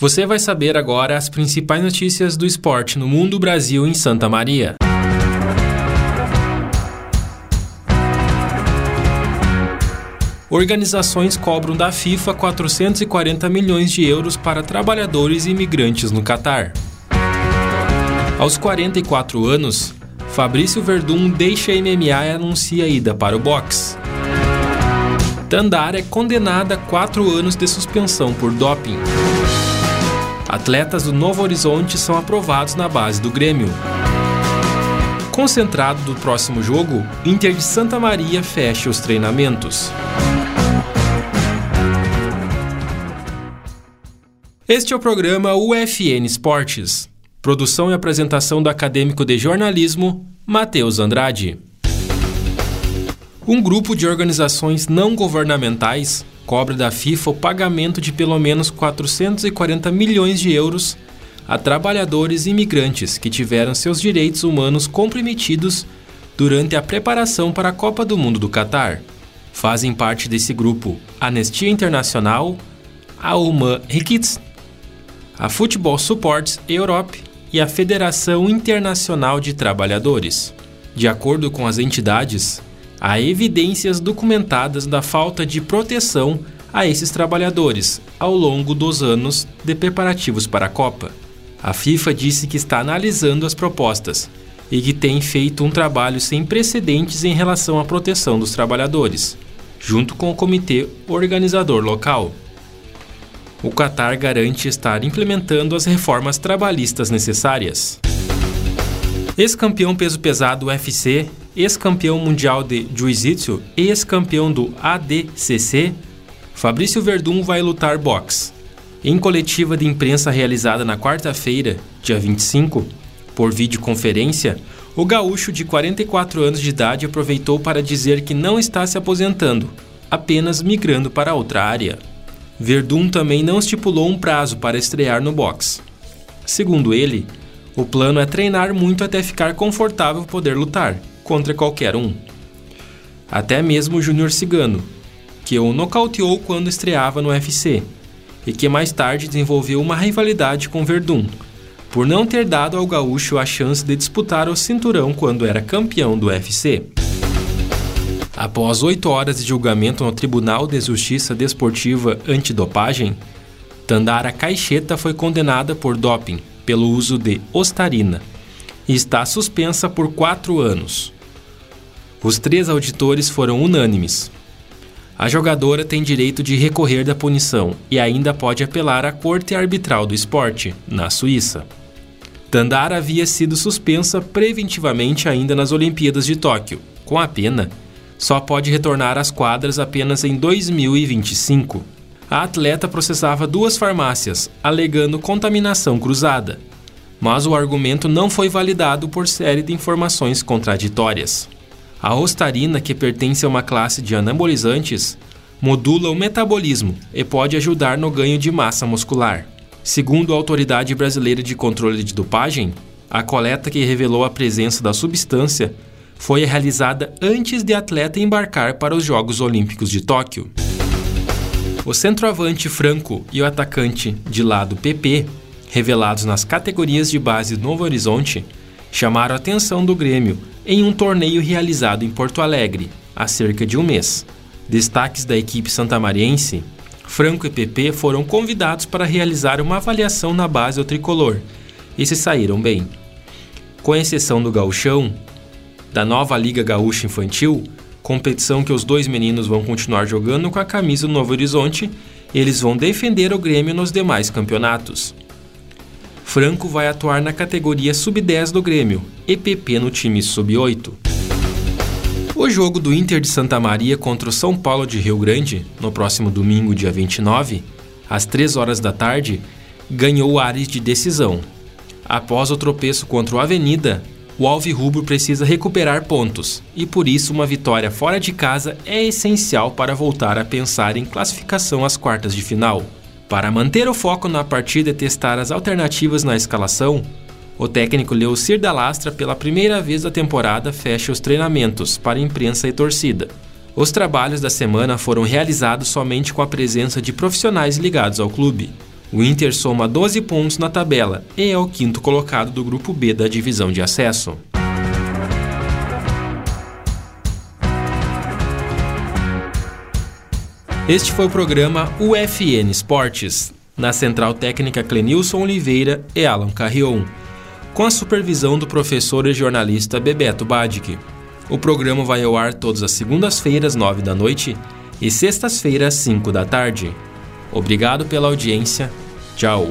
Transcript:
Você vai saber agora as principais notícias do esporte no mundo, Brasil e em Santa Maria. Organizações cobram da FIFA 440 milhões de euros para trabalhadores e imigrantes no Catar. Aos 44 anos, Fabrício Verdun deixa a MMA e anuncia a ida para o boxe. Tandara é condenada a quatro anos de suspensão por doping. Atletas do Novo Horizonte são aprovados na base do Grêmio. Concentrado do próximo jogo, Inter de Santa Maria fecha os treinamentos. Este é o programa UFN Esportes. Produção e apresentação do acadêmico de jornalismo, Matheus Andrade. Um grupo de organizações não governamentais cobra da FIFA o pagamento de pelo menos 440 milhões de euros a trabalhadores imigrantes que tiveram seus direitos humanos comprometidos durante a preparação para a Copa do Mundo do Catar. Fazem parte desse grupo Anistia Internacional, a Human Rights a Football Supports Europe e a Federação Internacional de Trabalhadores. De acordo com as entidades, há evidências documentadas da falta de proteção a esses trabalhadores ao longo dos anos de preparativos para a Copa. A FIFA disse que está analisando as propostas e que tem feito um trabalho sem precedentes em relação à proteção dos trabalhadores, junto com o comitê organizador local o Qatar garante estar implementando as reformas trabalhistas necessárias. Ex-campeão peso pesado UFC, ex-campeão mundial de Jiu-Jitsu e ex-campeão do ADCC, Fabrício Verdun vai lutar boxe. Em coletiva de imprensa realizada na quarta-feira, dia 25, por videoconferência, o gaúcho de 44 anos de idade aproveitou para dizer que não está se aposentando, apenas migrando para outra área. Verdun também não estipulou um prazo para estrear no boxe. Segundo ele, o plano é treinar muito até ficar confortável poder lutar contra qualquer um. Até mesmo o Júnior Cigano, que o nocauteou quando estreava no UFC e que mais tarde desenvolveu uma rivalidade com Verdun, por não ter dado ao gaúcho a chance de disputar o cinturão quando era campeão do UFC. Após oito horas de julgamento no Tribunal de Justiça Desportiva Antidopagem, Tandara Caixeta foi condenada por doping pelo uso de ostarina e está suspensa por quatro anos. Os três auditores foram unânimes. A jogadora tem direito de recorrer da punição e ainda pode apelar à Corte Arbitral do Esporte, na Suíça. Tandara havia sido suspensa preventivamente ainda nas Olimpíadas de Tóquio, com a pena só pode retornar às quadras apenas em 2025. A atleta processava duas farmácias, alegando contaminação cruzada. Mas o argumento não foi validado por série de informações contraditórias. A ostarina, que pertence a uma classe de anabolizantes, modula o metabolismo e pode ajudar no ganho de massa muscular. Segundo a Autoridade Brasileira de Controle de Dopagem, a coleta que revelou a presença da substância foi realizada antes de atleta embarcar para os Jogos Olímpicos de Tóquio. O centroavante Franco e o atacante de lado PP, revelados nas categorias de base Novo Horizonte, chamaram a atenção do Grêmio em um torneio realizado em Porto Alegre há cerca de um mês. Destaques da equipe santamariense, Franco e PP foram convidados para realizar uma avaliação na base ao tricolor e se saíram bem. Com exceção do gauchão, da nova Liga Gaúcha Infantil, competição que os dois meninos vão continuar jogando com a camisa do Novo Horizonte, eles vão defender o Grêmio nos demais campeonatos. Franco vai atuar na categoria Sub-10 do Grêmio, EPP no time Sub-8. O jogo do Inter de Santa Maria contra o São Paulo de Rio Grande, no próximo domingo, dia 29, às 3 horas da tarde, ganhou ares de decisão. Após o tropeço contra o Avenida, o Alvirrubro precisa recuperar pontos e por isso uma vitória fora de casa é essencial para voltar a pensar em classificação às quartas de final. Para manter o foco na partida e testar as alternativas na escalação, o técnico Leocir da Lastra, pela primeira vez da temporada, fecha os treinamentos para imprensa e torcida. Os trabalhos da semana foram realizados somente com a presença de profissionais ligados ao clube. O Inter soma 12 pontos na tabela e é o quinto colocado do grupo B da divisão de acesso. Este foi o programa UFN Esportes, na central técnica Clenilson Oliveira e Alan Carrion, com a supervisão do professor e jornalista Bebeto Badic. O programa vai ao ar todas as segundas-feiras, 9 da noite, e sextas-feiras, 5 da tarde. Obrigado pela audiência. Tchau.